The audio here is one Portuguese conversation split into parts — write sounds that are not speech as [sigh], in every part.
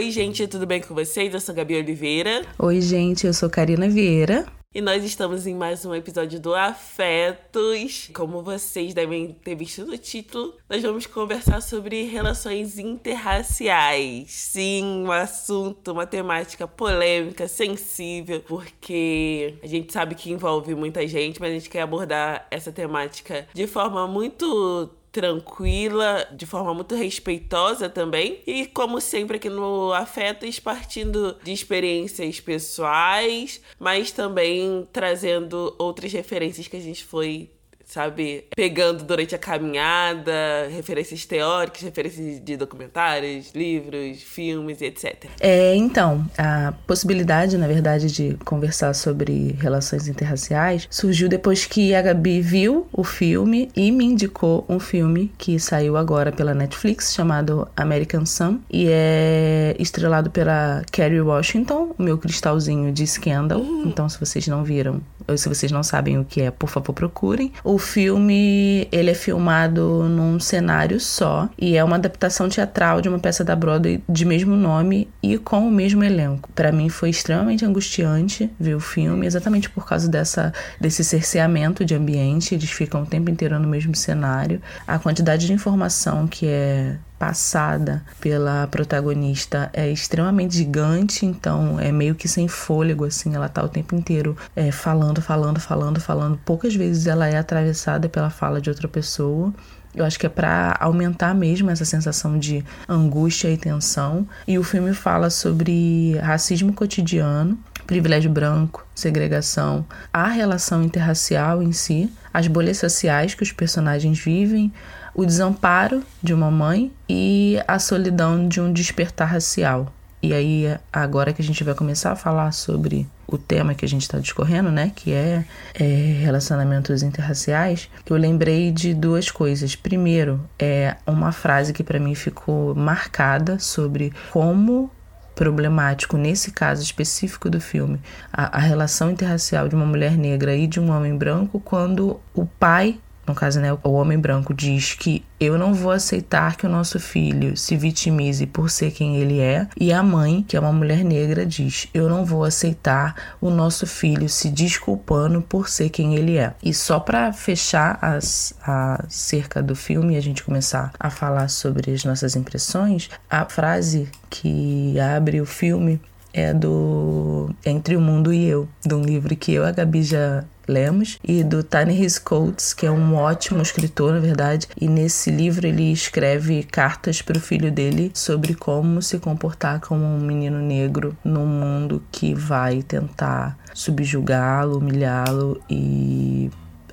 Oi, gente, tudo bem com vocês? Eu sou Gabi Oliveira. Oi, gente, eu sou Karina Vieira. E nós estamos em mais um episódio do Afetos. Como vocês devem ter visto no título, nós vamos conversar sobre relações interraciais. Sim, um assunto, uma temática polêmica, sensível, porque a gente sabe que envolve muita gente, mas a gente quer abordar essa temática de forma muito tranquila, de forma muito respeitosa também. E como sempre aqui no Afetos, partindo de experiências pessoais, mas também trazendo outras referências que a gente foi sabe? Pegando durante a caminhada, referências teóricas, referências de documentários, livros, filmes, etc. É, então, a possibilidade, na verdade, de conversar sobre relações interraciais surgiu depois que a Gabi viu o filme e me indicou um filme que saiu agora pela Netflix chamado American Sun e é estrelado pela Kerry Washington, o meu cristalzinho de Scandal. Uhum. Então, se vocês não viram, se vocês não sabem o que é, por favor, procurem. O filme, ele é filmado num cenário só e é uma adaptação teatral de uma peça da Broadway de mesmo nome e com o mesmo elenco. Para mim foi extremamente angustiante ver o filme, exatamente por causa dessa desse cerceamento de ambiente, eles ficam o tempo inteiro no mesmo cenário. A quantidade de informação que é passada pela protagonista é extremamente gigante, então é meio que sem fôlego, assim, ela tá o tempo inteiro é, falando, falando, falando, falando. Poucas vezes ela é atravessada pela fala de outra pessoa. Eu acho que é para aumentar mesmo essa sensação de angústia e tensão. E o filme fala sobre racismo cotidiano, privilégio branco, segregação, a relação interracial em si, as bolhas sociais que os personagens vivem, o desamparo de uma mãe e a solidão de um despertar racial. E aí, agora que a gente vai começar a falar sobre o tema que a gente está discorrendo, né, que é, é, relacionamentos interraciais, eu lembrei de duas coisas. Primeiro, é uma frase que para mim ficou marcada sobre como problemático nesse caso específico do filme a, a relação interracial de uma mulher negra e de um homem branco quando o pai no caso, né, o homem branco diz que eu não vou aceitar que o nosso filho se vitimize por ser quem ele é, e a mãe, que é uma mulher negra, diz: eu não vou aceitar o nosso filho se desculpando por ser quem ele é. E só para fechar as, a cerca do filme e a gente começar a falar sobre as nossas impressões, a frase que abre o filme é do Entre o Mundo e Eu, de um livro que eu a Gabi já lemos, e do Ta-Nehisi Coates, que é um ótimo escritor, na verdade, e nesse livro ele escreve cartas para o filho dele sobre como se comportar como um menino negro num mundo que vai tentar subjugá-lo, humilhá-lo e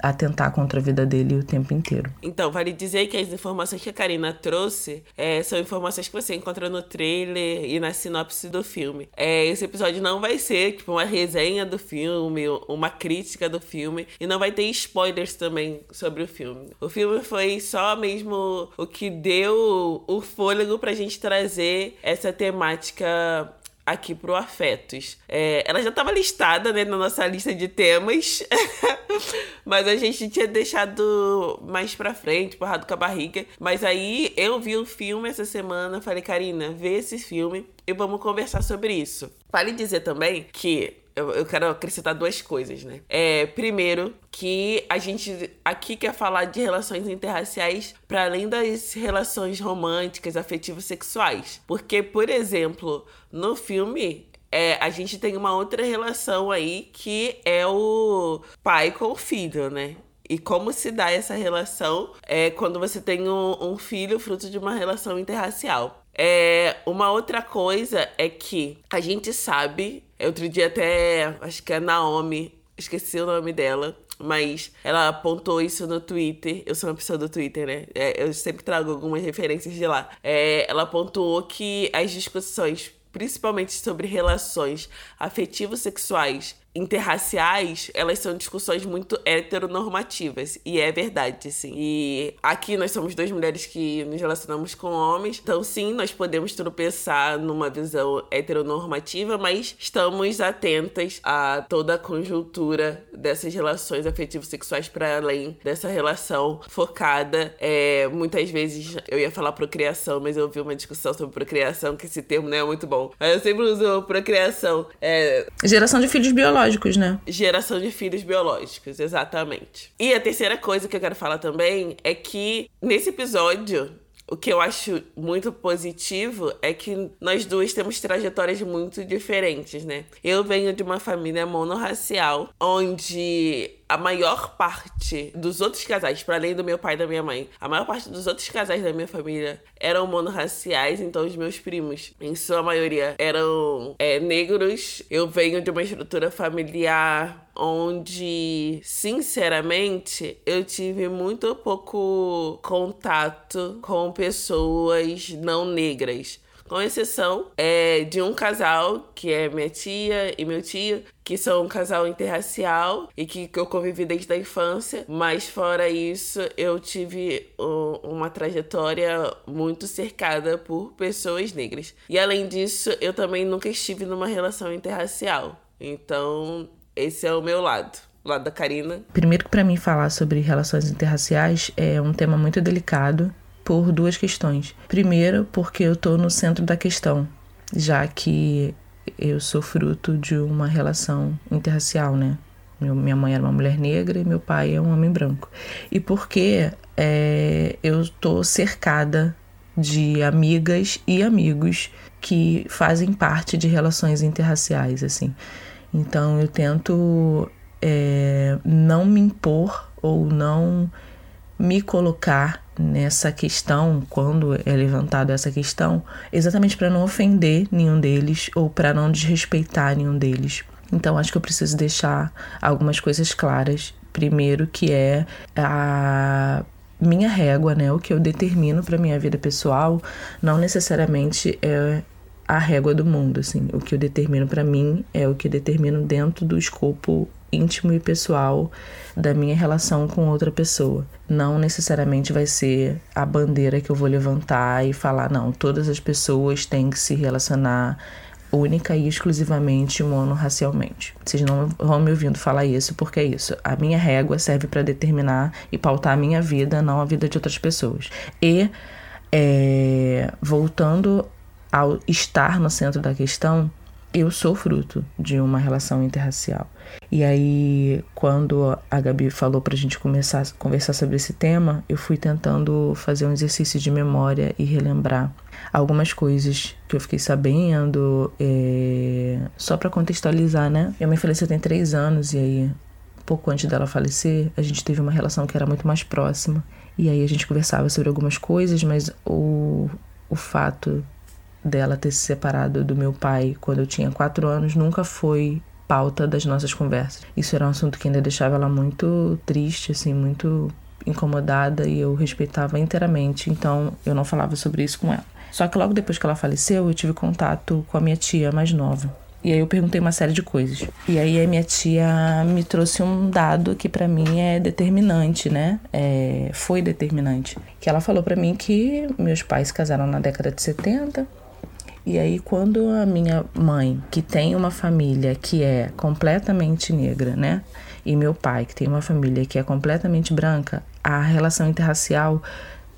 atentar contra a vida dele o tempo inteiro. Então, vale dizer que as informações que a Karina trouxe é, são informações que você encontra no trailer e na sinopse do filme. É, esse episódio não vai ser tipo, uma resenha do filme, uma crítica do filme, e não vai ter spoilers também sobre o filme. O filme foi só mesmo o que deu o fôlego pra gente trazer essa temática aqui pro Afetos. É, ela já estava listada né, na nossa lista de temas, [laughs] mas a gente tinha deixado mais pra frente, porrado com a barriga. Mas aí eu vi o filme essa semana, falei, Karina, vê esse filme e vamos conversar sobre isso. Vale dizer também que eu, eu quero acrescentar duas coisas, né? É, primeiro, que a gente aqui quer falar de relações interraciais para além das relações românticas, afetivas, sexuais. Porque, por exemplo, no filme é, a gente tem uma outra relação aí que é o pai com o filho, né? E como se dá essa relação é, quando você tem um, um filho fruto de uma relação interracial. É, uma outra coisa é que a gente sabe, outro dia até, acho que é Naomi, esqueci o nome dela, mas ela apontou isso no Twitter. Eu sou uma pessoa do Twitter, né? É, eu sempre trago algumas referências de lá. É, ela apontou que as discussões, principalmente sobre relações afetivos sexuais interraciais, elas são discussões muito heteronormativas. E é verdade, sim. E aqui nós somos duas mulheres que nos relacionamos com homens. Então, sim, nós podemos tropeçar numa visão heteronormativa, mas estamos atentas a toda a conjuntura dessas relações afetivos sexuais para além dessa relação focada. É, muitas vezes eu ia falar procriação, mas eu ouvi uma discussão sobre procriação, que esse termo não é muito bom. Mas eu sempre uso procriação. É... Geração de filhos biológicos, né? Geração de filhos biológicos, exatamente. E a terceira coisa que eu quero falar também é que nesse episódio o que eu acho muito positivo é que nós duas temos trajetórias muito diferentes, né? Eu venho de uma família monorracial, onde a maior parte dos outros casais, para além do meu pai e da minha mãe, a maior parte dos outros casais da minha família eram monorraciais, então os meus primos, em sua maioria, eram é, negros. Eu venho de uma estrutura familiar onde, sinceramente, eu tive muito pouco contato com pessoas não negras com exceção é, de um casal, que é minha tia e meu tio, que são um casal interracial e que, que eu convivi desde a infância, mas fora isso, eu tive um, uma trajetória muito cercada por pessoas negras. E além disso, eu também nunca estive numa relação interracial. Então, esse é o meu lado lado da Karina? Primeiro que para mim falar sobre relações interraciais é um tema muito delicado por duas questões. Primeiro, porque eu estou no centro da questão, já que eu sou fruto de uma relação interracial, né? minha mãe era uma mulher negra e meu pai é um homem branco. E porque é, eu estou cercada de amigas e amigos que fazem parte de relações interraciais, assim. Então eu tento é, não me impor ou não me colocar nessa questão, quando é levantada essa questão, exatamente para não ofender nenhum deles ou para não desrespeitar nenhum deles. Então acho que eu preciso deixar algumas coisas claras. Primeiro, que é a minha régua, né? O que eu determino para minha vida pessoal, não necessariamente é a régua do mundo, assim. O que eu determino para mim é o que eu determino dentro do escopo íntimo e pessoal da minha relação com outra pessoa. Não necessariamente vai ser a bandeira que eu vou levantar e falar, não, todas as pessoas têm que se relacionar única e exclusivamente monorracialmente. Vocês não vão me ouvindo falar isso porque é isso. A minha régua serve para determinar e pautar a minha vida, não a vida de outras pessoas. E é, voltando ao estar no centro da questão, eu sou fruto de uma relação interracial. E aí, quando a Gabi falou pra gente começar a conversar sobre esse tema, eu fui tentando fazer um exercício de memória e relembrar algumas coisas que eu fiquei sabendo, é... só para contextualizar, né? Minha mãe faleceu tem três anos e aí, pouco antes dela falecer, a gente teve uma relação que era muito mais próxima. E aí a gente conversava sobre algumas coisas, mas o, o fato dela ter se separado do meu pai quando eu tinha quatro anos nunca foi pauta das nossas conversas. Isso era um assunto que ainda deixava ela muito triste, assim, muito incomodada e eu respeitava inteiramente, então eu não falava sobre isso com ela. Só que logo depois que ela faleceu, eu tive contato com a minha tia mais nova. E aí eu perguntei uma série de coisas. E aí a minha tia me trouxe um dado que para mim é determinante, né? É, foi determinante. Que ela falou para mim que meus pais se casaram na década de 70 e aí, quando a minha mãe, que tem uma família que é completamente negra, né? E meu pai, que tem uma família que é completamente branca, a relação interracial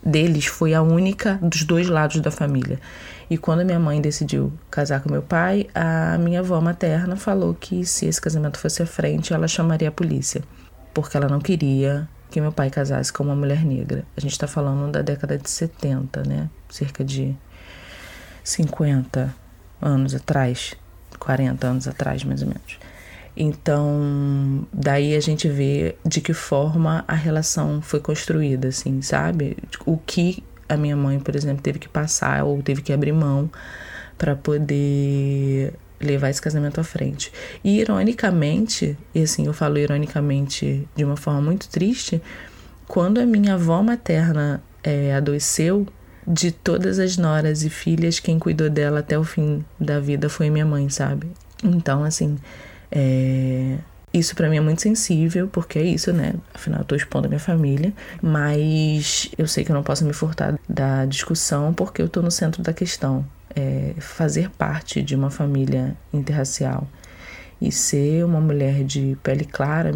deles foi a única dos dois lados da família. E quando minha mãe decidiu casar com meu pai, a minha avó materna falou que se esse casamento fosse à frente, ela chamaria a polícia, porque ela não queria que meu pai casasse com uma mulher negra. A gente está falando da década de 70, né? Cerca de 50 anos atrás, 40 anos atrás, mais ou menos. Então, daí a gente vê de que forma a relação foi construída, assim, sabe? O que a minha mãe, por exemplo, teve que passar ou teve que abrir mão para poder levar esse casamento à frente. E ironicamente, e assim, eu falo ironicamente de uma forma muito triste, quando a minha avó materna é, adoeceu, de todas as noras e filhas, quem cuidou dela até o fim da vida foi minha mãe, sabe? Então, assim, É, isso para mim é muito sensível, porque é isso, né? Afinal, eu tô expondo a minha família, mas eu sei que eu não posso me furtar da discussão porque eu tô no centro da questão. É fazer parte de uma família interracial e ser uma mulher de pele clara,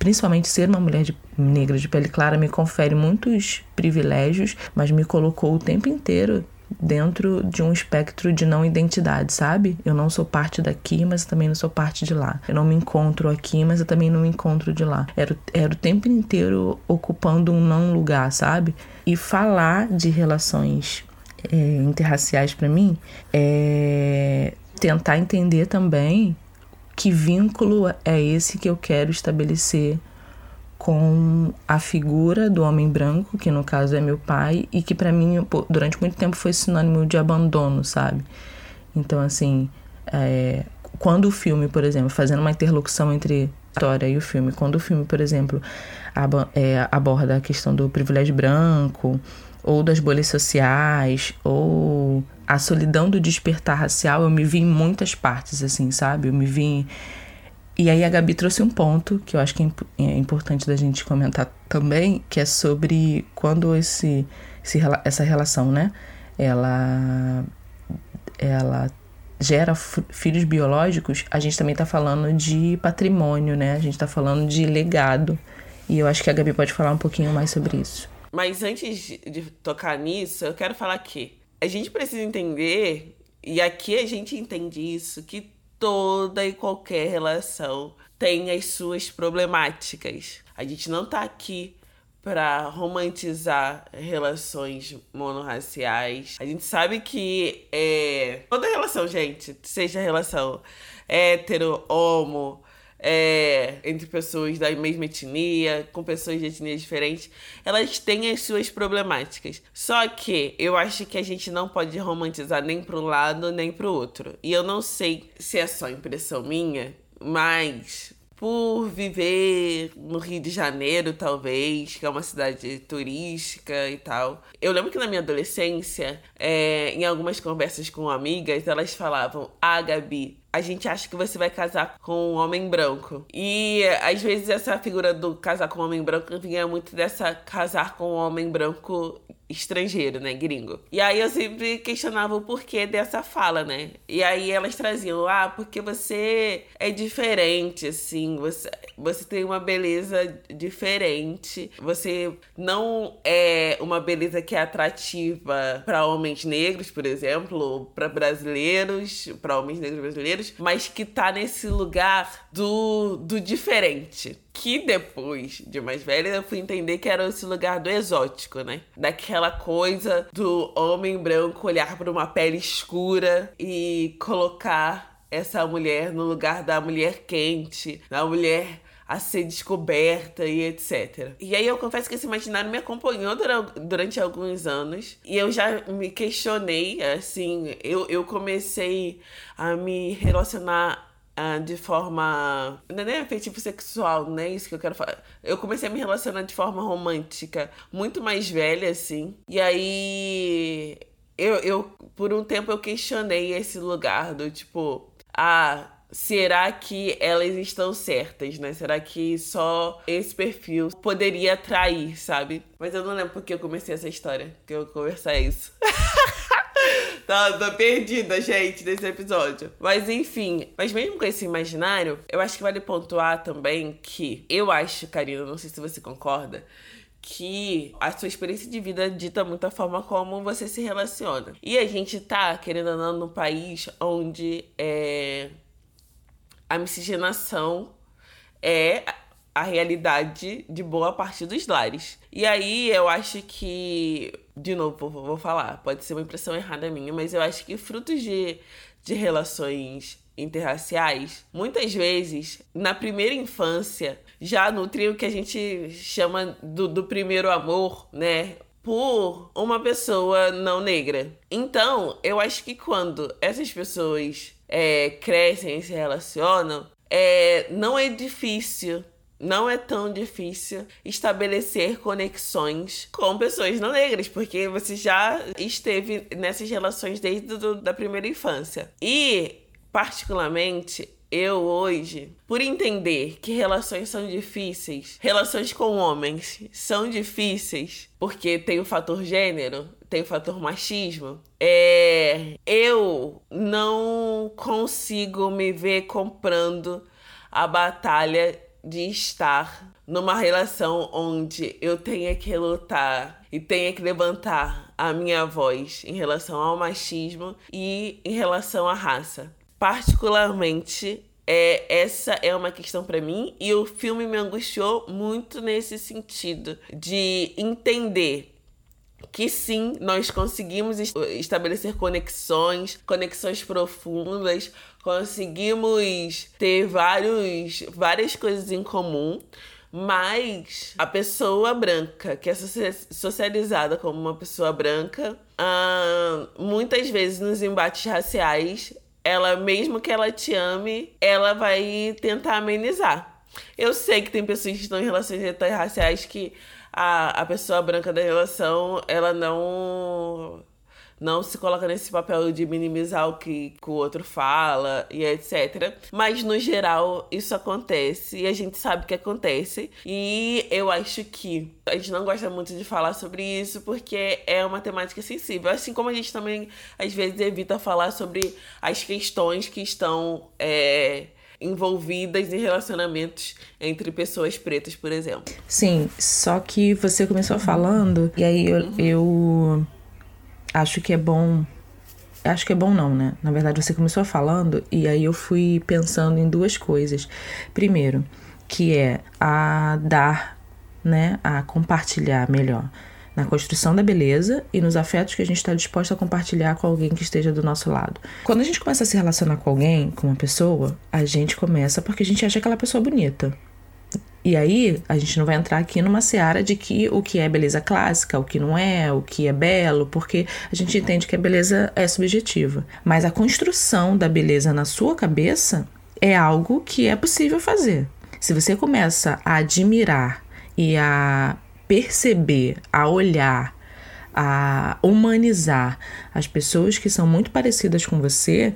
principalmente ser uma mulher de, negra de pele clara, me confere muitos privilégios, mas me colocou o tempo inteiro dentro de um espectro de não identidade, sabe? Eu não sou parte daqui, mas também não sou parte de lá. Eu não me encontro aqui, mas eu também não me encontro de lá. Era, era o tempo inteiro ocupando um não lugar, sabe? E falar de relações é, interraciais para mim é tentar entender também que vínculo é esse que eu quero estabelecer com a figura do homem branco, que no caso é meu pai, e que para mim durante muito tempo foi sinônimo de abandono, sabe? Então, assim, é, quando o filme, por exemplo, fazendo uma interlocução entre a história e o filme, quando o filme, por exemplo, ab é, aborda a questão do privilégio branco, ou das bolhas sociais, ou a solidão do despertar racial, eu me vi em muitas partes, assim, sabe? Eu me vi e aí a Gabi trouxe um ponto que eu acho que é, é importante da gente comentar também, que é sobre quando esse, esse essa relação, né? Ela, ela gera filhos biológicos, a gente também está falando de patrimônio, né? A gente está falando de legado. E eu acho que a Gabi pode falar um pouquinho mais sobre isso. Mas antes de tocar nisso, eu quero falar que a gente precisa entender, e aqui a gente entende isso, que toda e qualquer relação tem as suas problemáticas. A gente não tá aqui para romantizar relações monorraciais. A gente sabe que é toda relação, gente, seja relação hétero, homo, é, entre pessoas da mesma etnia, com pessoas de etnias diferentes, elas têm as suas problemáticas. Só que eu acho que a gente não pode romantizar nem para um lado nem para o outro. E eu não sei se é só impressão minha, mas por viver no Rio de Janeiro, talvez, que é uma cidade turística e tal. Eu lembro que na minha adolescência, é, em algumas conversas com amigas, elas falavam: Ah, Gabi, a gente acha que você vai casar com um homem branco. E às vezes essa figura do casar com um homem branco vinha muito dessa casar com um homem branco estrangeiro, né, gringo. E aí eu sempre questionava o porquê dessa fala, né? E aí elas traziam, ah, porque você é diferente, assim, você, você tem uma beleza diferente, você não é uma beleza que é atrativa para homens negros, por exemplo, para brasileiros, para homens negros brasileiros, mas que tá nesse lugar do, do diferente que depois de mais velha eu fui entender que era esse lugar do exótico, né? Daquela coisa do homem branco olhar para uma pele escura e colocar essa mulher no lugar da mulher quente, da mulher a ser descoberta e etc. E aí eu confesso que esse imaginário me acompanhou durante alguns anos e eu já me questionei, assim, eu, eu comecei a me relacionar Uh, de forma. Não é nem afetivo sexual, não é isso que eu quero falar. Eu comecei a me relacionar de forma romântica, muito mais velha, assim. E aí. Eu, eu, por um tempo, eu questionei esse lugar do tipo. Ah, será que elas estão certas, né? Será que só esse perfil poderia atrair, sabe? Mas eu não lembro porque eu comecei essa história, que eu conversar isso. [laughs] Tá, tá perdida, gente, nesse episódio. Mas enfim, mas mesmo com esse imaginário, eu acho que vale pontuar também que eu acho, Karina, não sei se você concorda, que a sua experiência de vida dita muito a forma como você se relaciona. E a gente tá, querendo não, num país onde é, a miscigenação é a realidade de boa parte dos lares. E aí eu acho que, de novo, vou, falar, pode ser uma impressão errada minha, mas eu acho que frutos de, de relações interraciais, muitas vezes, na primeira infância, já nutrem o que a gente chama do, do primeiro amor, né? Por uma pessoa não negra. Então, eu acho que quando essas pessoas é, crescem e se relacionam, é, não é difícil não é tão difícil estabelecer conexões com pessoas não negras, porque você já esteve nessas relações desde do, da primeira infância. E, particularmente, eu hoje, por entender que relações são difíceis, relações com homens são difíceis, porque tem o fator gênero, tem fator machismo, é, eu não consigo me ver comprando a batalha de estar numa relação onde eu tenha que lutar e tenha que levantar a minha voz em relação ao machismo e em relação à raça. Particularmente, é, essa é uma questão para mim e o filme me angustiou muito nesse sentido de entender que sim, nós conseguimos estabelecer conexões, conexões profundas, conseguimos ter vários, várias coisas em comum, mas a pessoa branca, que é socializada como uma pessoa branca, ah, muitas vezes nos embates raciais, ela, mesmo que ela te ame, ela vai tentar amenizar. Eu sei que tem pessoas que estão em relações interraciais que a, a pessoa branca da relação, ela não não se coloca nesse papel de minimizar o que, que, o outro fala e etc. Mas no geral isso acontece e a gente sabe que acontece. E eu acho que a gente não gosta muito de falar sobre isso porque é uma temática sensível. Assim como a gente também às vezes evita falar sobre as questões que estão. É, envolvidas em relacionamentos entre pessoas pretas, por exemplo. Sim, só que você começou falando, e aí eu, uhum. eu acho que é bom. Acho que é bom não, né? Na verdade, você começou falando e aí eu fui pensando em duas coisas. Primeiro, que é a dar, né? A compartilhar melhor na construção da beleza e nos afetos que a gente está disposto a compartilhar com alguém que esteja do nosso lado. Quando a gente começa a se relacionar com alguém, com uma pessoa, a gente começa porque a gente acha aquela pessoa bonita. E aí, a gente não vai entrar aqui numa seara de que o que é beleza clássica, o que não é, o que é belo, porque a gente entende que a beleza é subjetiva. Mas a construção da beleza na sua cabeça é algo que é possível fazer. Se você começa a admirar e a perceber, a olhar, a humanizar as pessoas que são muito parecidas com você,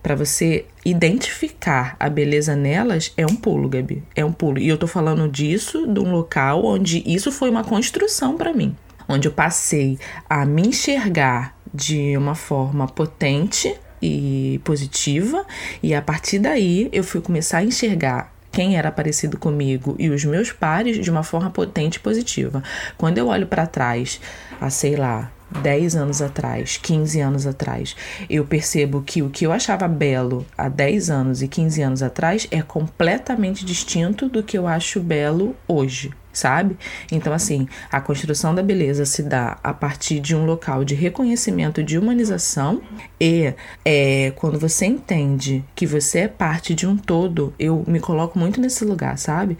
para você identificar a beleza nelas, é um pulo, Gabi. É um pulo. E eu tô falando disso de um local onde isso foi uma construção para mim. Onde eu passei a me enxergar de uma forma potente e positiva, e a partir daí eu fui começar a enxergar quem era parecido comigo e os meus pares de uma forma potente e positiva. Quando eu olho para trás, a sei lá, 10 anos atrás, 15 anos atrás, eu percebo que o que eu achava belo há 10 anos e 15 anos atrás é completamente distinto do que eu acho belo hoje sabe? Então, assim, a construção da beleza se dá a partir de um local de reconhecimento de humanização e é, quando você entende que você é parte de um todo, eu me coloco muito nesse lugar, sabe?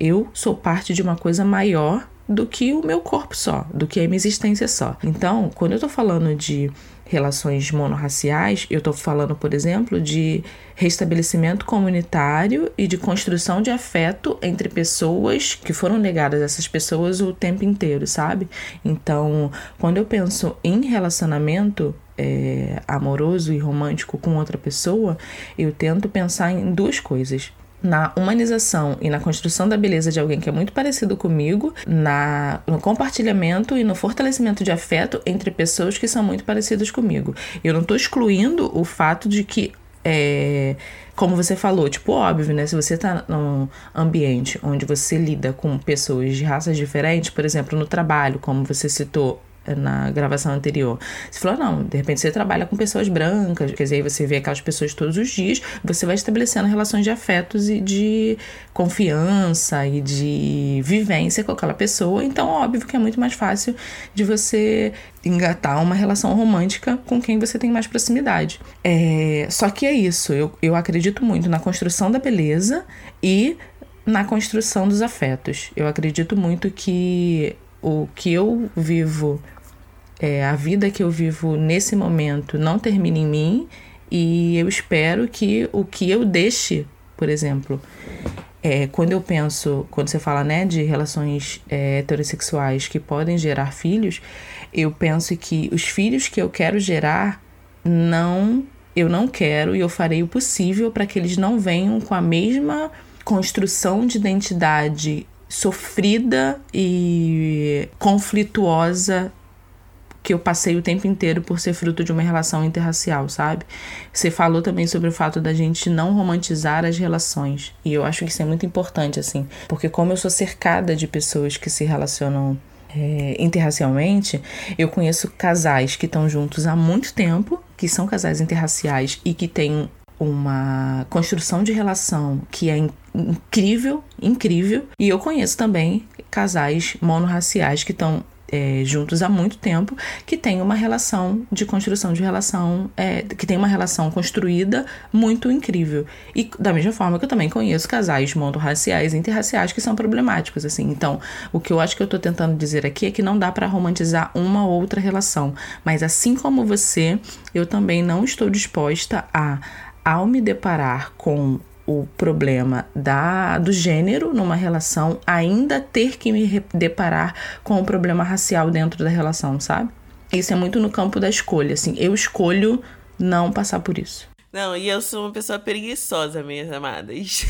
Eu sou parte de uma coisa maior do que o meu corpo só, do que a minha existência só. Então, quando eu tô falando de relações monorraciais, eu estou falando, por exemplo, de restabelecimento comunitário e de construção de afeto entre pessoas que foram negadas a essas pessoas o tempo inteiro, sabe? Então, quando eu penso em relacionamento é, amoroso e romântico com outra pessoa, eu tento pensar em duas coisas na humanização e na construção da beleza de alguém que é muito parecido comigo, na, no compartilhamento e no fortalecimento de afeto entre pessoas que são muito parecidas comigo. Eu não estou excluindo o fato de que. É, como você falou, tipo, óbvio, né? Se você tá num ambiente onde você lida com pessoas de raças diferentes, por exemplo, no trabalho, como você citou, na gravação anterior. Você falou, não, de repente você trabalha com pessoas brancas, quer dizer, aí você vê aquelas pessoas todos os dias, você vai estabelecendo relações de afetos e de confiança e de vivência com aquela pessoa, então óbvio que é muito mais fácil de você engatar uma relação romântica com quem você tem mais proximidade. É, só que é isso, eu, eu acredito muito na construção da beleza e na construção dos afetos. Eu acredito muito que o que eu vivo é, a vida que eu vivo nesse momento não termina em mim e eu espero que o que eu deixe, por exemplo, é, quando eu penso, quando você fala né, de relações é, heterossexuais que podem gerar filhos, eu penso que os filhos que eu quero gerar não eu não quero e eu farei o possível para que eles não venham com a mesma construção de identidade sofrida e conflituosa que eu passei o tempo inteiro por ser fruto de uma relação interracial, sabe? Você falou também sobre o fato da gente não romantizar as relações. E eu acho que isso é muito importante, assim, porque como eu sou cercada de pessoas que se relacionam é, interracialmente, eu conheço casais que estão juntos há muito tempo, que são casais interraciais e que têm uma construção de relação que é incrível, incrível. E eu conheço também casais monorraciais que estão é, juntos há muito tempo, que tem uma relação de construção de relação, é, que tem uma relação construída muito incrível. E da mesma forma que eu também conheço casais monorraciais interraciais que são problemáticos, assim. Então, o que eu acho que eu tô tentando dizer aqui é que não dá para romantizar uma ou outra relação. Mas assim como você, eu também não estou disposta a, ao me deparar com o problema da, do gênero numa relação, ainda ter que me deparar com o problema racial dentro da relação, sabe? Isso é muito no campo da escolha, assim. Eu escolho não passar por isso. Não, e eu sou uma pessoa preguiçosa, minhas amadas.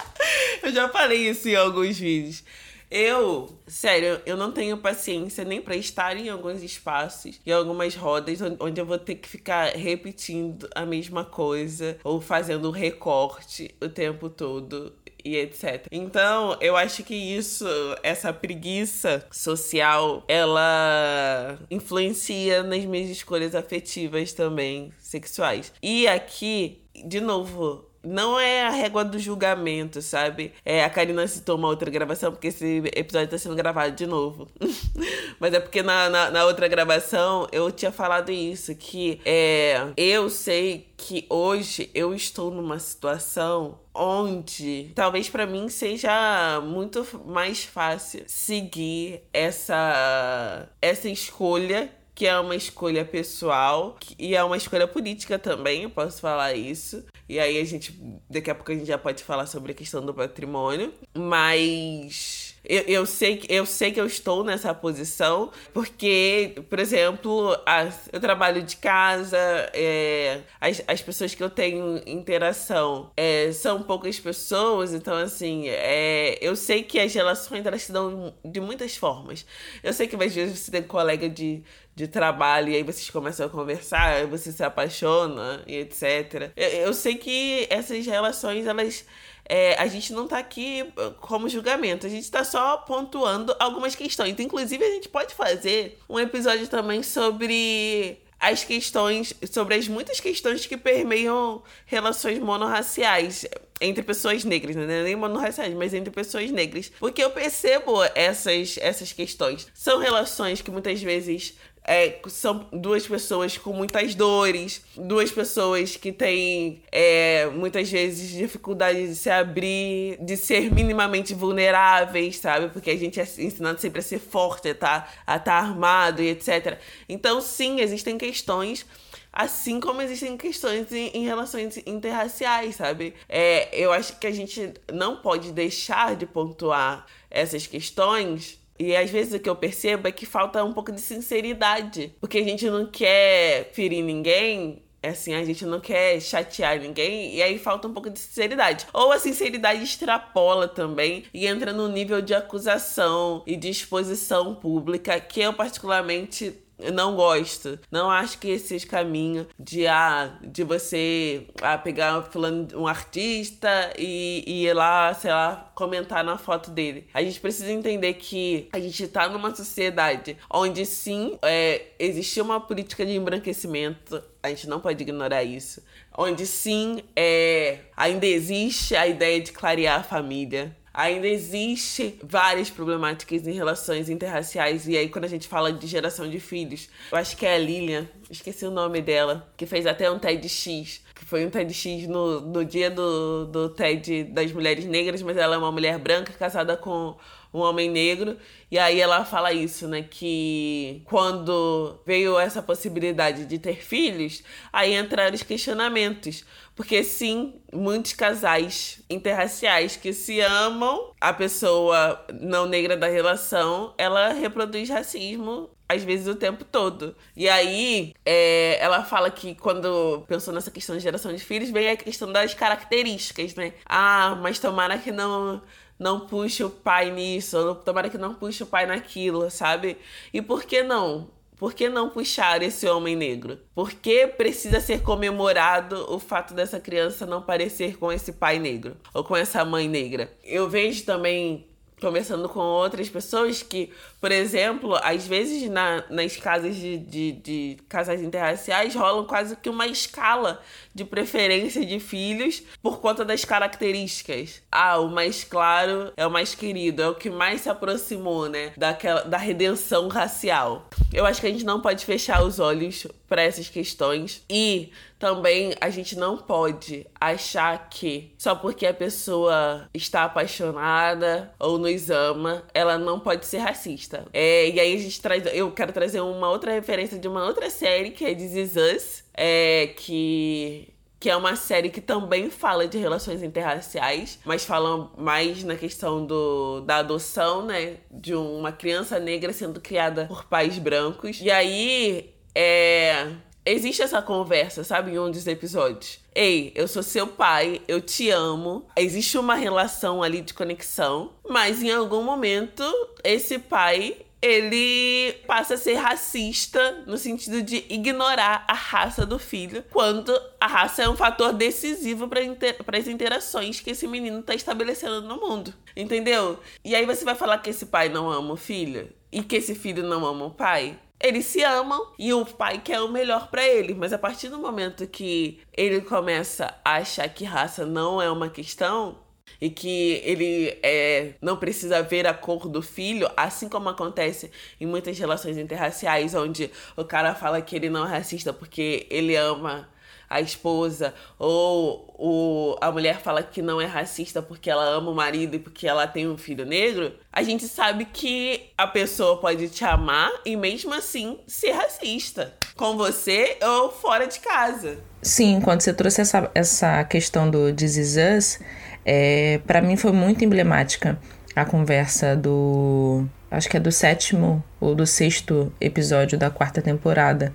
[laughs] eu já falei isso em alguns vídeos. Eu, sério, eu não tenho paciência nem para estar em alguns espaços, em algumas rodas, onde eu vou ter que ficar repetindo a mesma coisa ou fazendo recorte o tempo todo e etc. Então, eu acho que isso, essa preguiça social, ela influencia nas minhas escolhas afetivas também, sexuais. E aqui, de novo, não é a régua do julgamento, sabe? É, a Karina citou uma outra gravação, porque esse episódio tá sendo gravado de novo. [laughs] Mas é porque na, na, na, outra gravação eu tinha falado isso, que é, eu sei que hoje eu estou numa situação onde talvez para mim seja muito mais fácil seguir essa essa escolha que é uma escolha pessoal e é uma escolha política também, eu posso falar isso. E aí a gente, daqui a pouco a gente já pode falar sobre a questão do patrimônio, mas eu, eu, sei, eu sei que eu estou nessa posição, porque, por exemplo, as, eu trabalho de casa, é, as, as pessoas que eu tenho interação é, são poucas pessoas, então, assim, é, eu sei que as relações elas se dão de muitas formas. Eu sei que às vezes você tem colega de, de trabalho e aí vocês começam a conversar, você se apaixona e etc. Eu, eu sei que essas relações, elas é, a gente não tá aqui uh, como julgamento, a gente tá só pontuando algumas questões. Inclusive, a gente pode fazer um episódio também sobre as questões, sobre as muitas questões que permeiam relações monorraciais entre pessoas negras, né? nem monorraciais, mas entre pessoas negras. Porque eu percebo essas, essas questões. São relações que muitas vezes é, são duas pessoas com muitas dores, duas pessoas que têm é, muitas vezes dificuldade de se abrir, de ser minimamente vulneráveis, sabe? Porque a gente é ensinado sempre a ser forte, a estar tá, a tá armado e etc. Então, sim, existem questões Assim como existem questões em, em, relações interraciais, sabe? É, eu acho que a gente não pode deixar de pontuar essas questões e às vezes o que eu percebo é que falta um pouco de sinceridade. Porque a gente não quer ferir ninguém, assim, a gente não quer chatear ninguém, e aí falta um pouco de sinceridade. Ou a sinceridade extrapola também e entra no nível de acusação e de exposição pública, que eu particularmente não gosto. Não acho que esse seja o caminho de, ah, de você ah, pegar um artista e, e ir lá, sei lá, comentar na foto dele. A gente precisa entender que a gente tá numa sociedade onde sim é, existe uma política de embranquecimento. A gente não pode ignorar isso. Onde sim é, ainda existe a ideia de clarear a família ainda existe várias problemáticas em relações interraciais. E aí, quando a gente fala de geração de filhos, eu acho que é a Lilian, esqueci o nome dela, que fez até um TEDx. Que foi um TEDx no, no dia do, do TED das mulheres negras, mas ela é uma mulher branca casada com um homem negro. E aí ela fala isso, né? Que quando veio essa possibilidade de ter filhos, aí entraram os questionamentos. Porque sim, muitos casais interraciais que se amam, a pessoa não negra da relação, ela reproduz racismo às vezes o tempo todo. E aí, é, ela fala que quando pensou nessa questão de geração de filhos, vem a questão das características, né? Ah, mas tomara que não não puxe o pai nisso, ou tomara que não puxe o pai naquilo, sabe? E por que não? Por que não puxar esse homem negro? Por que precisa ser comemorado o fato dessa criança não parecer com esse pai negro ou com essa mãe negra? Eu vejo também conversando com outras pessoas que, por exemplo, às vezes na, nas casas de, de, de casais interraciais rolam quase que uma escala de preferência de filhos por conta das características. Ah, o mais claro é o mais querido, é o que mais se aproximou, né, daquela, da redenção racial. Eu acho que a gente não pode fechar os olhos para essas questões e também a gente não pode achar que só porque a pessoa está apaixonada ou nos ama, ela não pode ser racista. É, e aí a gente traz, eu quero trazer uma outra referência de uma outra série que é This Is Us, é, que que é uma série que também fala de relações interraciais, mas fala mais na questão do, da adoção, né? De uma criança negra sendo criada por pais brancos. E aí, é. Existe essa conversa, sabe, em um dos episódios. Ei, eu sou seu pai, eu te amo. Existe uma relação ali de conexão, mas em algum momento esse pai ele passa a ser racista no sentido de ignorar a raça do filho, quando a raça é um fator decisivo para inter as interações que esse menino está estabelecendo no mundo. Entendeu? E aí você vai falar que esse pai não ama o filho e que esse filho não ama o pai? Eles se amam e o pai quer o melhor para ele, mas a partir do momento que ele começa a achar que raça não é uma questão, e que ele é, não precisa ver a cor do filho, assim como acontece em muitas relações interraciais, onde o cara fala que ele não é racista porque ele ama a esposa, ou o, a mulher fala que não é racista porque ela ama o marido e porque ela tem um filho negro, a gente sabe que a pessoa pode te amar e mesmo assim ser racista com você ou fora de casa. Sim, quando você trouxe essa, essa questão do This Is Us, é, para mim foi muito emblemática a conversa do. Acho que é do sétimo ou do sexto episódio da quarta temporada,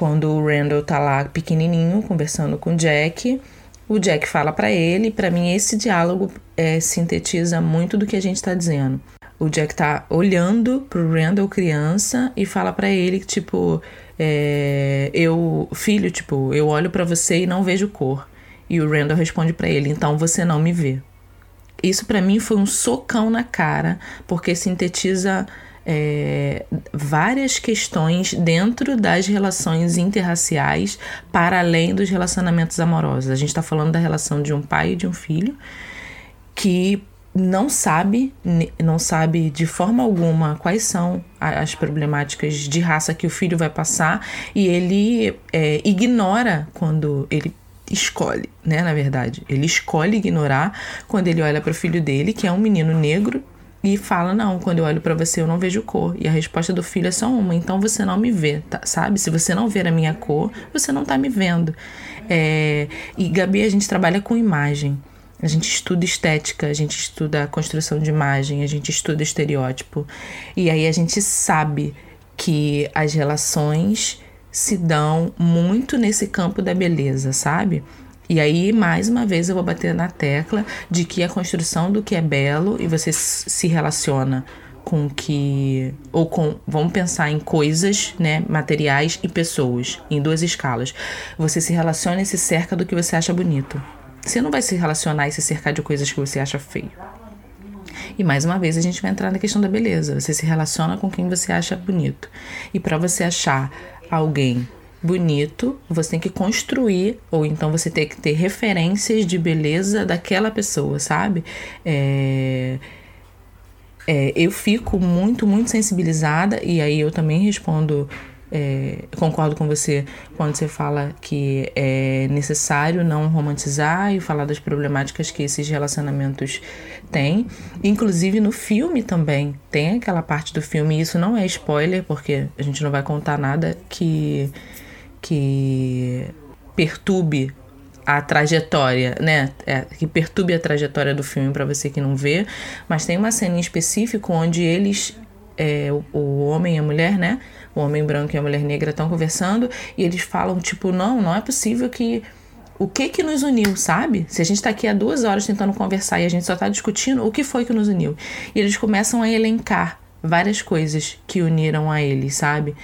quando o Randall tá lá pequenininho conversando com o Jack. O Jack fala para ele, para mim esse diálogo é, sintetiza muito do que a gente tá dizendo. O Jack tá olhando pro Randall criança e fala para ele que tipo, é, eu filho, tipo, eu olho para você e não vejo cor. E o Randall responde para ele: Então você não me vê. Isso para mim foi um socão na cara, porque sintetiza é, várias questões dentro das relações interraciais para além dos relacionamentos amorosos. A gente está falando da relação de um pai e de um filho que não sabe, não sabe de forma alguma quais são as problemáticas de raça que o filho vai passar e ele é, ignora quando ele escolhe, né? Na verdade, ele escolhe ignorar quando ele olha para o filho dele, que é um menino negro, e fala: Não, quando eu olho para você eu não vejo cor. E a resposta do filho é só uma: Então você não me vê, tá? sabe? Se você não ver a minha cor, você não tá me vendo. É... E Gabi, a gente trabalha com imagem. A gente estuda estética, a gente estuda a construção de imagem, a gente estuda estereótipo. E aí a gente sabe que as relações se dão muito nesse campo da beleza, sabe? E aí, mais uma vez, eu vou bater na tecla de que a construção do que é belo e você se relaciona com que. ou com. Vamos pensar em coisas, né? Materiais e pessoas, em duas escalas. Você se relaciona e se cerca do que você acha bonito. Você não vai se relacionar e se cercar de coisas que você acha feio. E mais uma vez a gente vai entrar na questão da beleza. Você se relaciona com quem você acha bonito. E para você achar alguém bonito, você tem que construir, ou então você tem que ter referências de beleza daquela pessoa, sabe? É, é, eu fico muito, muito sensibilizada, e aí eu também respondo. É, concordo com você quando você fala que é necessário não romantizar e falar das problemáticas que esses relacionamentos Tem. Inclusive no filme também. Tem aquela parte do filme, e isso não é spoiler, porque a gente não vai contar nada que. Que perturbe a trajetória, né? É, que perturbe a trajetória do filme para você que não vê. Mas tem uma cena em específico onde eles, é, o, o homem e a mulher, né? O homem branco e a mulher negra estão conversando e eles falam tipo, não, não é possível que o que que nos uniu, sabe? Se a gente tá aqui há duas horas tentando conversar e a gente só tá discutindo, o que foi que nos uniu? E eles começam a elencar várias coisas que uniram a eles, sabe?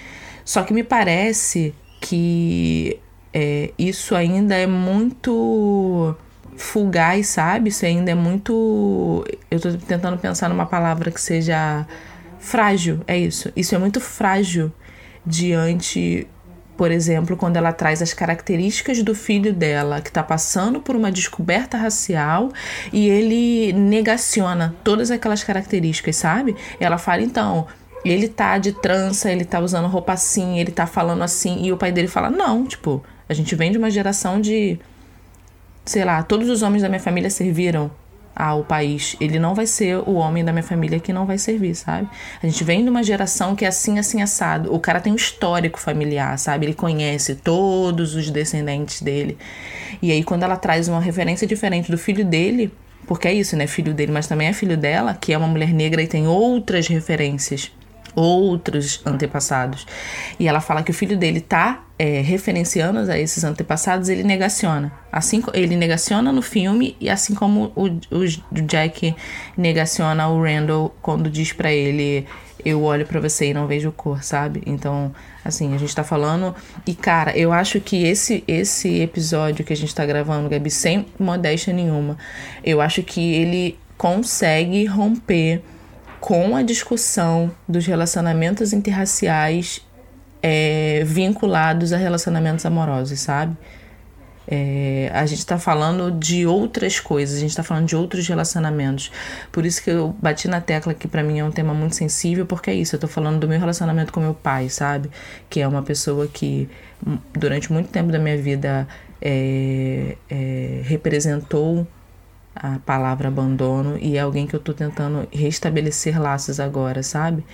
Só que me parece que é, isso ainda é muito fugaz, sabe? Isso ainda é muito. Eu tô tentando pensar numa palavra que seja frágil, é isso. Isso é muito frágil diante por exemplo, quando ela traz as características do filho dela, que está passando por uma descoberta racial, e ele negaciona todas aquelas características, sabe? Ela fala, então, ele tá de trança, ele tá usando roupa assim, ele tá falando assim, e o pai dele fala, não, tipo, a gente vem de uma geração de. Sei lá, todos os homens da minha família serviram ao país. Ele não vai ser o homem da minha família que não vai servir, sabe? A gente vem de uma geração que é assim, assim, assado. O cara tem um histórico familiar, sabe? Ele conhece todos os descendentes dele. E aí, quando ela traz uma referência diferente do filho dele, porque é isso, né? Filho dele, mas também é filho dela, que é uma mulher negra e tem outras referências outros antepassados. E ela fala que o filho dele tá é, referenciando a esses antepassados, ele negaciona. Assim ele negaciona no filme e assim como o, o Jack negaciona o Randall quando diz para ele eu olho para você e não vejo cor, sabe? Então, assim, a gente tá falando e cara, eu acho que esse esse episódio que a gente tá gravando, Gabi, sem modéstia nenhuma, eu acho que ele consegue romper com a discussão dos relacionamentos interraciais é, vinculados a relacionamentos amorosos, sabe? É, a gente está falando de outras coisas, a gente está falando de outros relacionamentos. Por isso que eu bati na tecla que para mim é um tema muito sensível, porque é isso, eu tô falando do meu relacionamento com meu pai, sabe? Que é uma pessoa que hum, durante muito tempo da minha vida é, é representou a palavra abandono e é alguém que eu tô tentando restabelecer laços agora, sabe?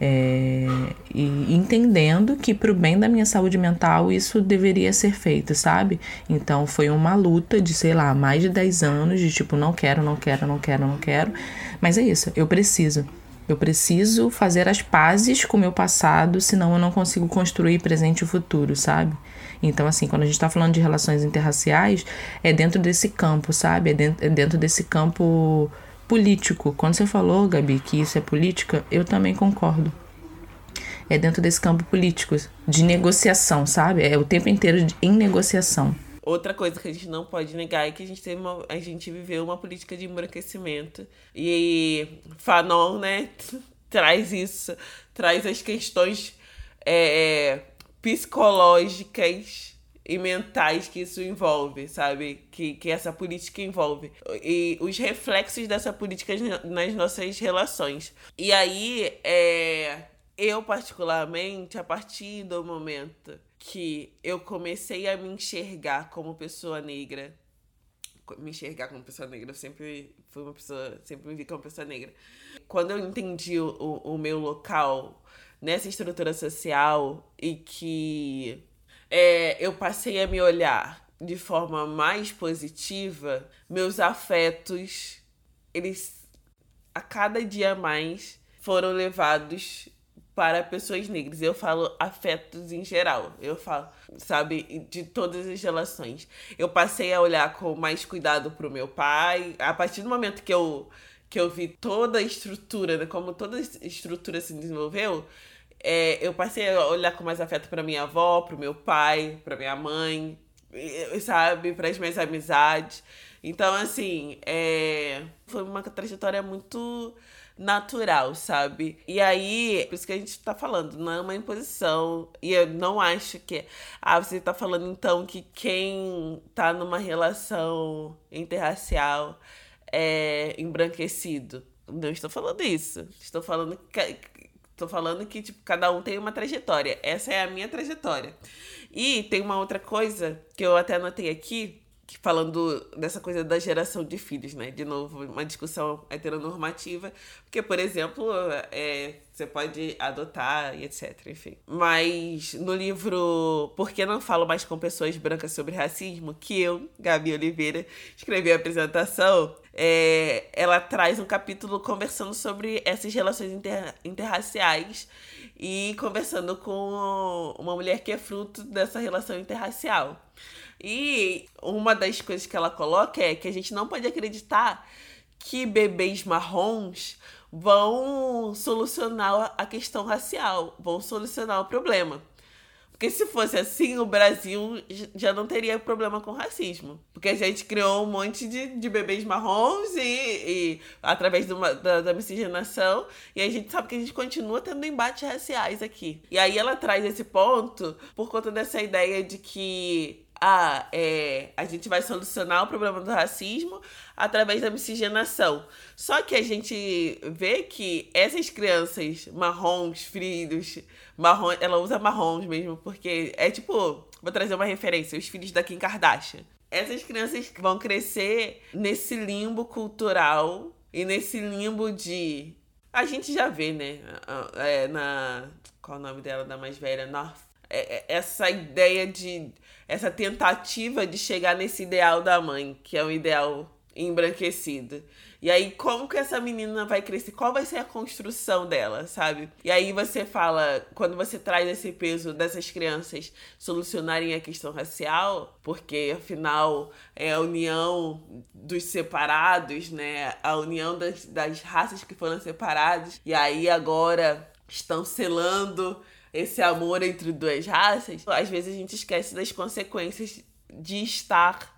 É, e entendendo que pro bem da minha saúde mental isso deveria ser feito, sabe? Então foi uma luta de, sei lá, mais de 10 anos de tipo, não quero, não quero, não quero, não quero. Mas é isso, eu preciso. Eu preciso fazer as pazes com o meu passado, senão eu não consigo construir presente e futuro, sabe? Então, assim, quando a gente está falando de relações interraciais, é dentro desse campo, sabe? É dentro, é dentro desse campo político. Quando você falou, Gabi, que isso é política, eu também concordo. É dentro desse campo político, de negociação, sabe? É o tempo inteiro em negociação. Outra coisa que a gente não pode negar é que a gente teve uma, a gente viveu uma política de embranquecimento. E Fanon, né, [laughs] traz isso, traz as questões é, psicológicas e mentais que isso envolve, sabe? Que, que essa política envolve. E os reflexos dessa política nas nossas relações. E aí, é, eu, particularmente, a partir do momento que eu comecei a me enxergar como pessoa negra, me enxergar como pessoa negra, eu sempre fui uma pessoa, sempre me vi como pessoa negra. Quando eu entendi o, o, o meu local nessa estrutura social e que é, eu passei a me olhar de forma mais positiva, meus afetos, eles a cada dia mais foram levados para pessoas negras. Eu falo afetos em geral. Eu falo, sabe, de todas as relações. Eu passei a olhar com mais cuidado para o meu pai. A partir do momento que eu, que eu vi toda a estrutura, né, como toda a estrutura se desenvolveu, é, eu passei a olhar com mais afeto para minha avó, para o meu pai, para minha mãe, sabe, para as minhas amizades. Então, assim, é, foi uma trajetória muito natural, sabe? E aí, por isso que a gente tá falando, não é uma imposição. E eu não acho que. Ah, você tá falando então que quem tá numa relação interracial é embranquecido. Não estou falando isso. Estou falando que Tô falando que, tipo, cada um tem uma trajetória. Essa é a minha trajetória. E tem uma outra coisa que eu até anotei aqui, falando dessa coisa da geração de filhos, né? De novo, uma discussão heteronormativa, porque, por exemplo, é, você pode adotar e etc, enfim. Mas no livro Por que não falo mais com pessoas brancas sobre racismo, que eu, Gabi Oliveira, escrevi a apresentação, é, ela traz um capítulo conversando sobre essas relações inter, interraciais e conversando com uma mulher que é fruto dessa relação interracial. E uma das coisas que ela coloca é que a gente não pode acreditar que bebês marrons vão solucionar a questão racial, vão solucionar o problema. Porque se fosse assim, o Brasil já não teria problema com racismo. Porque a gente criou um monte de, de bebês marrons e, e através uma, da, da miscigenação, e a gente sabe que a gente continua tendo embates raciais aqui. E aí ela traz esse ponto por conta dessa ideia de que ah, é, a gente vai solucionar o problema do racismo através da miscigenação. Só que a gente vê que essas crianças marrons, filhos, marrom, ela usa marrons mesmo, porque é tipo, vou trazer uma referência, os filhos da Kim Kardashian. Essas crianças vão crescer nesse limbo cultural e nesse limbo de. A gente já vê, né? É, na. Qual o nome dela, da mais velha? North é, é, essa ideia de. essa tentativa de chegar nesse ideal da mãe, que é um ideal embranquecido. E aí, como que essa menina vai crescer? Qual vai ser a construção dela, sabe? E aí você fala, quando você traz esse peso dessas crianças solucionarem a questão racial, porque afinal é a união dos separados, né? A união das, das raças que foram separadas. E aí agora estão selando esse amor entre duas raças, às vezes a gente esquece das consequências de estar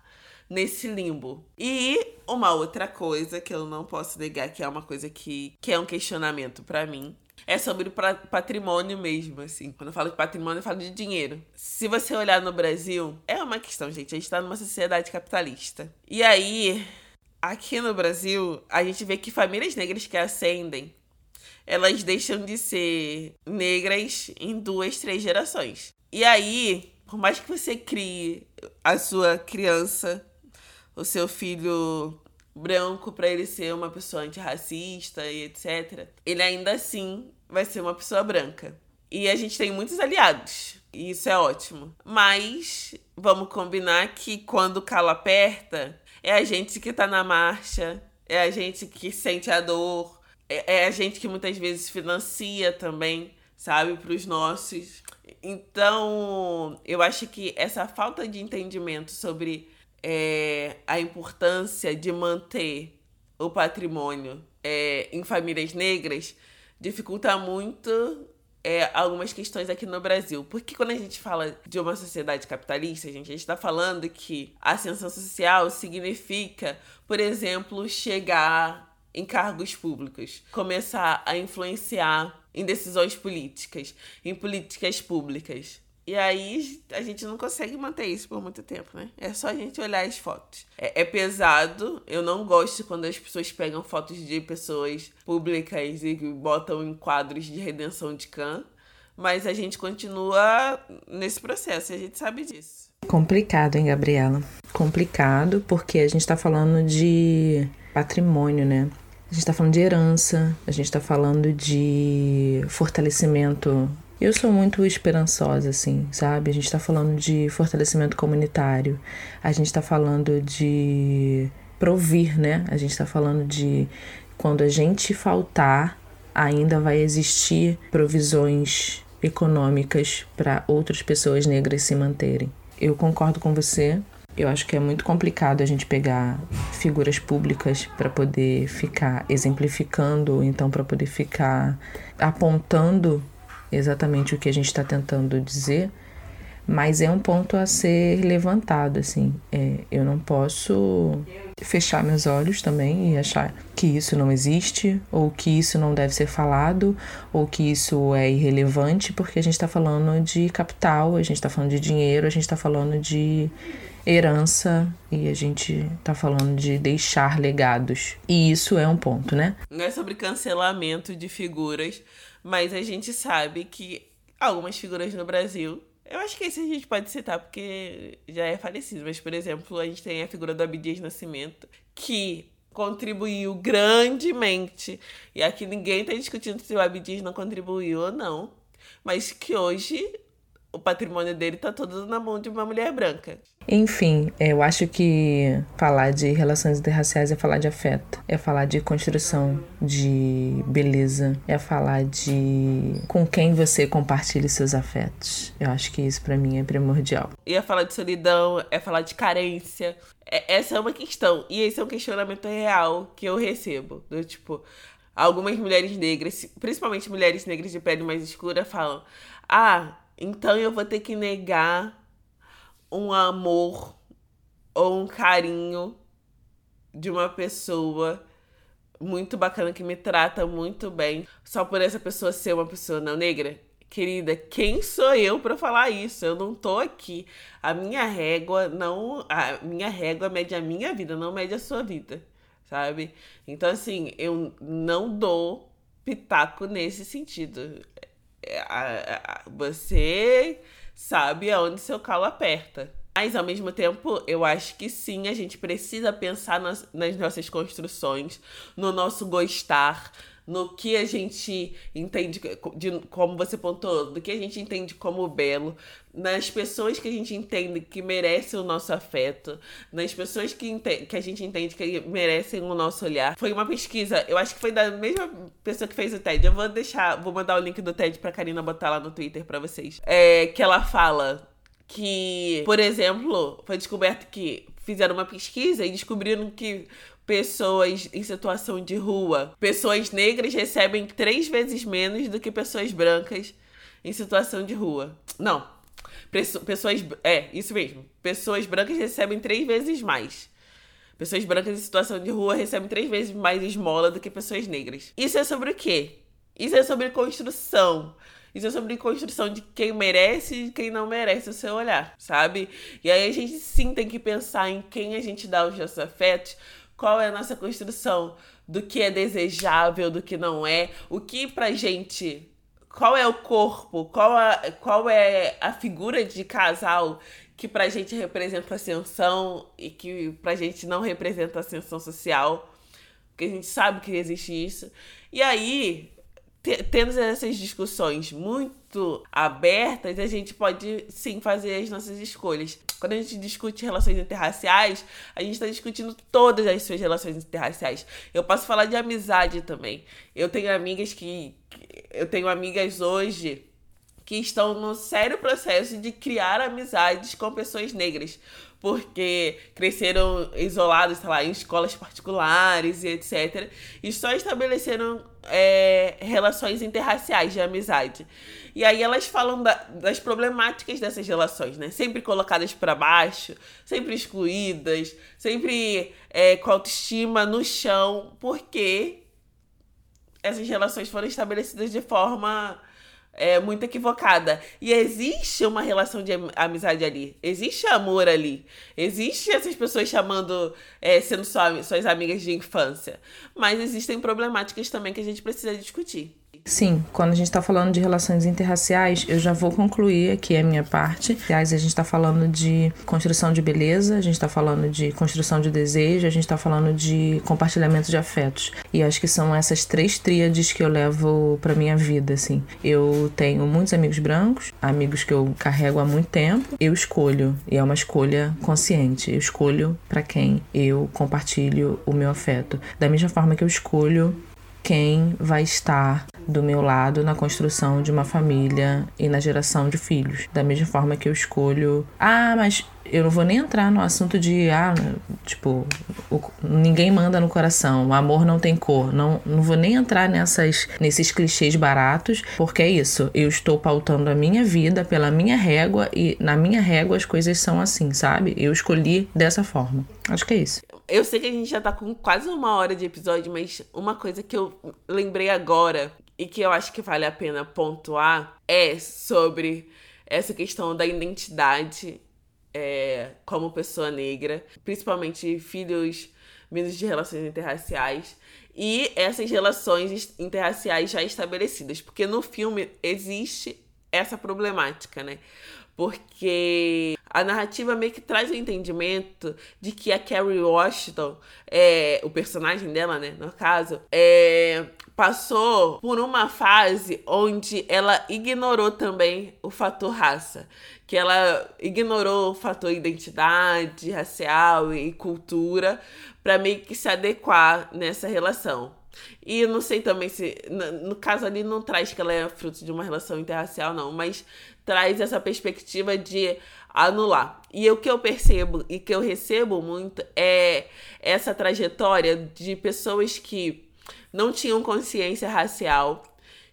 nesse limbo. E uma outra coisa que eu não posso negar que é uma coisa que, que é um questionamento para mim. É sobre patrimônio mesmo, assim. Quando eu falo de patrimônio, eu falo de dinheiro. Se você olhar no Brasil, é uma questão, gente. A gente tá numa sociedade capitalista. E aí, aqui no Brasil, a gente vê que famílias negras que ascendem elas deixam de ser negras em duas, três gerações. E aí, por mais que você crie a sua criança, o seu filho branco para ele ser uma pessoa antirracista e etc, ele ainda assim vai ser uma pessoa branca. E a gente tem muitos aliados. E isso é ótimo. Mas vamos combinar que quando o calo aperta, é a gente que tá na marcha, é a gente que sente a dor, é, é a gente que muitas vezes financia também, sabe, para os nossos. Então, eu acho que essa falta de entendimento sobre é, a importância de manter o patrimônio é, em famílias negras dificulta muito é, algumas questões aqui no Brasil. Porque quando a gente fala de uma sociedade capitalista, gente, a gente está falando que a ascensão social significa, por exemplo, chegar em cargos públicos, começar a influenciar em decisões políticas, em políticas públicas. E aí a gente não consegue manter isso por muito tempo, né? É só a gente olhar as fotos. É, é, pesado. Eu não gosto quando as pessoas pegam fotos de pessoas públicas e botam em quadros de redenção de Khan. Mas a gente continua nesse processo e a gente sabe disso. Complicado, hein, Gabriela? Complicado porque a gente está falando de patrimônio, né? A gente está falando de herança, a gente está falando de fortalecimento. Eu sou muito esperançosa, assim, sabe? A gente está falando de fortalecimento comunitário, a gente está falando de provir, né? A gente está falando de quando a gente faltar, ainda vai existir provisões econômicas para outras pessoas negras se manterem. Eu concordo com você eu acho que é muito complicado a gente pegar figuras públicas para poder ficar exemplificando, ou então para poder ficar apontando exatamente o que a gente está tentando dizer, mas é um ponto a ser levantado, assim. É, eu não posso fechar meus olhos também e achar que isso não existe, ou que isso não deve ser falado, ou que isso é irrelevante, porque a gente está falando de capital, a gente está falando de dinheiro, a gente está falando de herança e a gente tá falando de deixar legados. E isso é um ponto, né? Não é sobre cancelamento de figuras, mas a gente sabe que algumas figuras no Brasil Eu acho que esse a gente pode citar porque já é falecido, mas, por exemplo, a gente tem a figura do Abdias Nascimento, que contribuiu grandemente. E aqui ninguém está discutindo se o Abdias não contribuiu ou não, mas que hoje o patrimônio dele tá todo na mão de uma mulher branca. Enfim, eu acho que falar de relações interraciais é falar de afeto, é falar de construção de beleza, é falar de com quem você compartilha seus afetos. Eu acho que isso para mim é primordial. E é falar de solidão, é falar de carência. É, essa é uma questão. E esse é um questionamento real que eu recebo. Do tipo, algumas mulheres negras, principalmente mulheres negras de pele mais escura, falam: Ah, então eu vou ter que negar um amor ou um carinho de uma pessoa muito bacana que me trata muito bem, só por essa pessoa ser uma pessoa não negra. Querida, quem sou eu para falar isso? Eu não tô aqui. A minha régua não, a minha régua mede a minha vida, não mede a sua vida, sabe? Então assim, eu não dou pitaco nesse sentido. É, você sabe aonde seu calo aperta. Mas, ao mesmo tempo, eu acho que sim, a gente precisa pensar nas, nas nossas construções, no nosso gostar, no que a gente entende, de, como você pontuou, do que a gente entende como belo, nas pessoas que a gente entende que merecem o nosso afeto, nas pessoas que, que a gente entende que merecem o nosso olhar. Foi uma pesquisa, eu acho que foi da mesma pessoa que fez o TED. Eu vou deixar, vou mandar o link do TED pra Karina botar lá no Twitter pra vocês. É, que ela fala que, por exemplo, foi descoberto que fizeram uma pesquisa e descobriram que pessoas em situação de rua. Pessoas negras recebem três vezes menos do que pessoas brancas em situação de rua. Não. Pessoas. É, isso mesmo. Pessoas brancas recebem três vezes mais. Pessoas brancas em situação de rua recebem três vezes mais esmola do que pessoas negras. Isso é sobre o quê? Isso é sobre construção. Isso é sobre construção de quem merece e quem não merece o seu olhar, sabe? E aí a gente sim tem que pensar em quem a gente dá os nossos afetos, qual é a nossa construção do que é desejável, do que não é, o que pra gente. Qual é o corpo, qual, a, qual é a figura de casal que pra gente representa ascensão e que pra gente não representa ascensão social, porque a gente sabe que existe isso. E aí, tendo essas discussões muito abertas, a gente pode sim fazer as nossas escolhas. Quando a gente discute relações interraciais, a gente está discutindo todas as suas relações interraciais. Eu posso falar de amizade também. Eu tenho amigas que. Eu tenho amigas hoje que estão no sério processo de criar amizades com pessoas negras porque cresceram isolados, sei lá, em escolas particulares e etc. E só estabeleceram é, relações interraciais de amizade. E aí elas falam da, das problemáticas dessas relações, né? Sempre colocadas para baixo, sempre excluídas, sempre é, com autoestima no chão, porque essas relações foram estabelecidas de forma é, muito equivocada. E existe uma relação de amizade ali. Existe amor ali. Existe essas pessoas chamando, é, sendo suas amigas de infância. Mas existem problemáticas também que a gente precisa discutir. Sim, quando a gente está falando de relações interraciais, eu já vou concluir aqui a minha parte. Aliás, a gente está falando de construção de beleza, a gente está falando de construção de desejo, a gente está falando de compartilhamento de afetos. E acho que são essas três tríades que eu levo para minha vida, assim. Eu tenho muitos amigos brancos, amigos que eu carrego há muito tempo. Eu escolho, e é uma escolha consciente. Eu escolho para quem eu compartilho o meu afeto. Da mesma forma que eu escolho quem vai estar do meu lado na construção de uma família e na geração de filhos. Da mesma forma que eu escolho, ah, mas eu não vou nem entrar no assunto de, ah, tipo, o, ninguém manda no coração, o amor não tem cor. Não, não vou nem entrar nessas, nesses clichês baratos, porque é isso. Eu estou pautando a minha vida pela minha régua e na minha régua as coisas são assim, sabe? Eu escolhi dessa forma. Acho que é isso. Eu sei que a gente já tá com quase uma hora de episódio, mas uma coisa que eu lembrei agora e que eu acho que vale a pena pontuar é sobre essa questão da identidade é, como pessoa negra, principalmente filhos vindos de relações interraciais e essas relações interraciais já estabelecidas, porque no filme existe essa problemática, né? Porque a narrativa meio que traz o entendimento de que a Carrie Washington, é, o personagem dela, né, no caso, é, passou por uma fase onde ela ignorou também o fator raça. Que ela ignorou o fator identidade racial e cultura para meio que se adequar nessa relação. E não sei também se. No caso ali, não traz que ela é fruto de uma relação interracial, não, mas traz essa perspectiva de anular. E o que eu percebo e que eu recebo muito é essa trajetória de pessoas que não tinham consciência racial.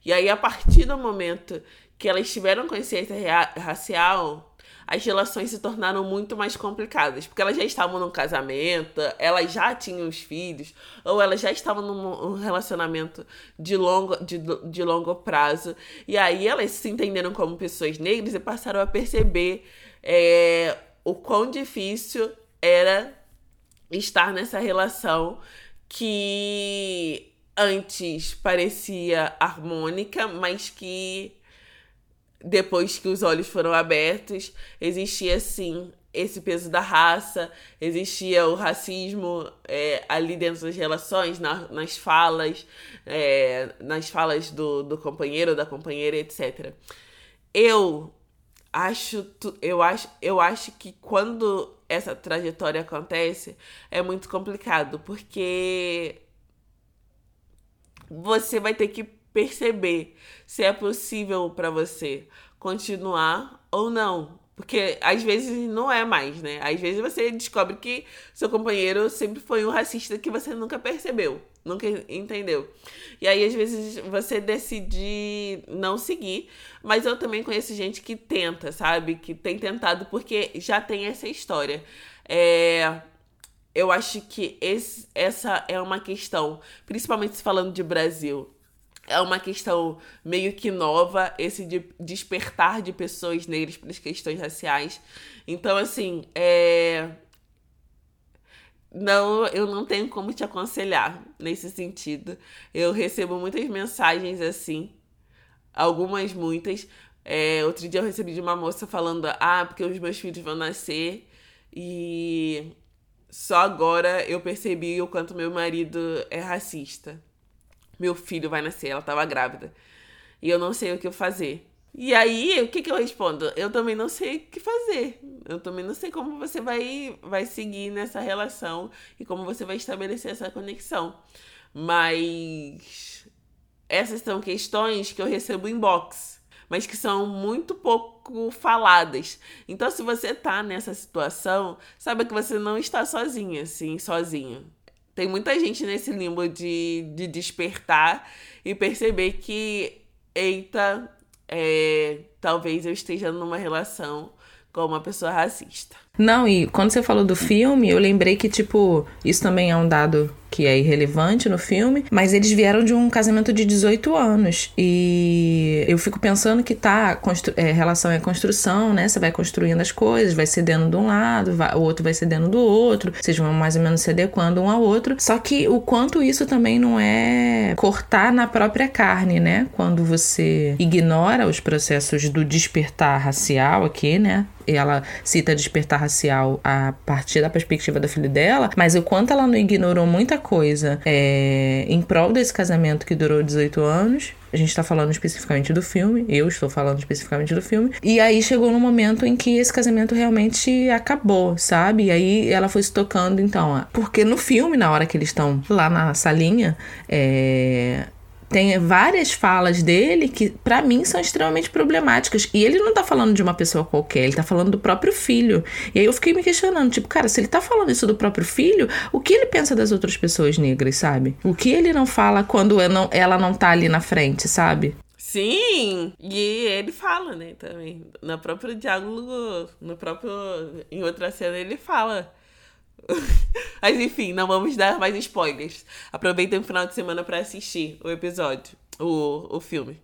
E aí, a partir do momento que elas tiveram consciência racial, as relações se tornaram muito mais complicadas, porque elas já estavam num casamento, elas já tinham os filhos, ou elas já estavam num relacionamento de longo, de, de longo prazo, e aí elas se entenderam como pessoas negras e passaram a perceber é, o quão difícil era estar nessa relação que antes parecia harmônica, mas que depois que os olhos foram abertos, existia sim esse peso da raça, existia o racismo é, ali dentro das relações, na, nas falas, é, nas falas do, do companheiro, da companheira, etc. Eu acho, eu acho, eu acho que quando essa trajetória acontece é muito complicado, porque você vai ter que perceber se é possível para você continuar ou não. Porque às vezes não é mais, né? Às vezes você descobre que seu companheiro sempre foi um racista que você nunca percebeu, nunca entendeu. E aí às vezes você decide não seguir, mas eu também conheço gente que tenta, sabe? Que tem tentado porque já tem essa história. É, eu acho que esse, essa é uma questão, principalmente falando de Brasil, é uma questão meio que nova, esse de despertar de pessoas negras para as questões raciais. Então, assim, é. Não, eu não tenho como te aconselhar nesse sentido. Eu recebo muitas mensagens assim, algumas muitas. É, outro dia eu recebi de uma moça falando: Ah, porque os meus filhos vão nascer e só agora eu percebi o quanto meu marido é racista. Meu filho vai nascer, ela estava grávida. E eu não sei o que fazer. E aí, o que, que eu respondo? Eu também não sei o que fazer. Eu também não sei como você vai, vai seguir nessa relação e como você vai estabelecer essa conexão. Mas essas são questões que eu recebo inbox mas que são muito pouco faladas. Então, se você tá nessa situação, saiba que você não está sozinha, assim, sozinho. Tem muita gente nesse limbo de, de despertar e perceber que, eita, é, talvez eu esteja numa relação com uma pessoa racista. Não, e quando você falou do filme, eu lembrei que, tipo, isso também é um dado que é irrelevante no filme, mas eles vieram de um casamento de 18 anos. E eu fico pensando que tá, é, relação é construção, né? Você vai construindo as coisas, vai cedendo de um lado, vai, o outro vai cedendo do outro, vocês vão mais ou menos se adequando um ao outro. Só que o quanto isso também não é cortar na própria carne, né? Quando você ignora os processos do despertar racial aqui, né? Ela cita despertar racial a partir da perspectiva da filha dela, mas o quanto ela não ignorou muita coisa é, em prol desse casamento que durou 18 anos. A gente tá falando especificamente do filme, eu estou falando especificamente do filme. E aí chegou no momento em que esse casamento realmente acabou, sabe? E aí ela foi se tocando, então. Porque no filme, na hora que eles estão lá na salinha, é tem várias falas dele que, para mim, são extremamente problemáticas. E ele não tá falando de uma pessoa qualquer, ele tá falando do próprio filho. E aí eu fiquei me questionando, tipo, cara, se ele tá falando isso do próprio filho, o que ele pensa das outras pessoas negras, sabe? O que ele não fala quando ela não tá ali na frente, sabe? Sim, e ele fala, né, também. No próprio diálogo, no próprio. Em outra cena, ele fala [laughs] Mas enfim, não vamos dar mais spoilers. Aproveitem o final de semana para assistir o episódio, o, o filme.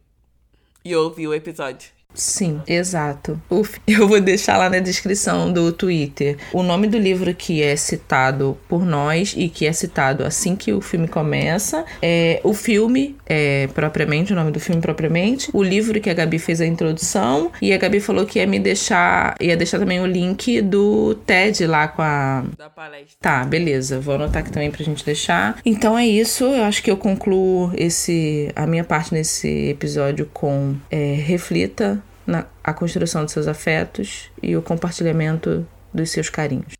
E ouvir o episódio. Sim, exato. [laughs] Eu vou deixar lá na descrição do Twitter o nome do livro que é citado por nós e que é citado assim que o filme começa, é o filme é, propriamente, o nome do filme propriamente, o livro que a Gabi fez a introdução e a Gabi falou que ia me deixar, ia deixar também o link do TED lá com a da palestra. Tá, beleza. Vou anotar aqui também pra gente deixar. Então é isso. Eu acho que eu concluo esse a minha parte nesse episódio com é, reflita na a construção dos seus afetos e o compartilhamento dos seus carinhos.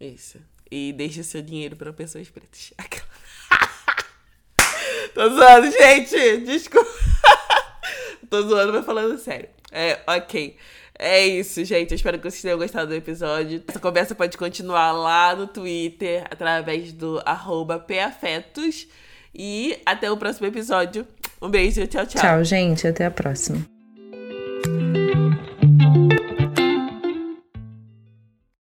Isso. E deixe seu dinheiro para pessoas pretas. [laughs] [laughs] Tô zoando, gente! Desculpa. [laughs] Tô zoando, mas falando sério. É, ok. É isso, gente. Eu espero que vocês tenham gostado do episódio. Essa conversa pode continuar lá no Twitter, através do arroba PAfetos. E até o próximo episódio. Um beijo, tchau, tchau. Tchau, gente. Até a próxima. うん。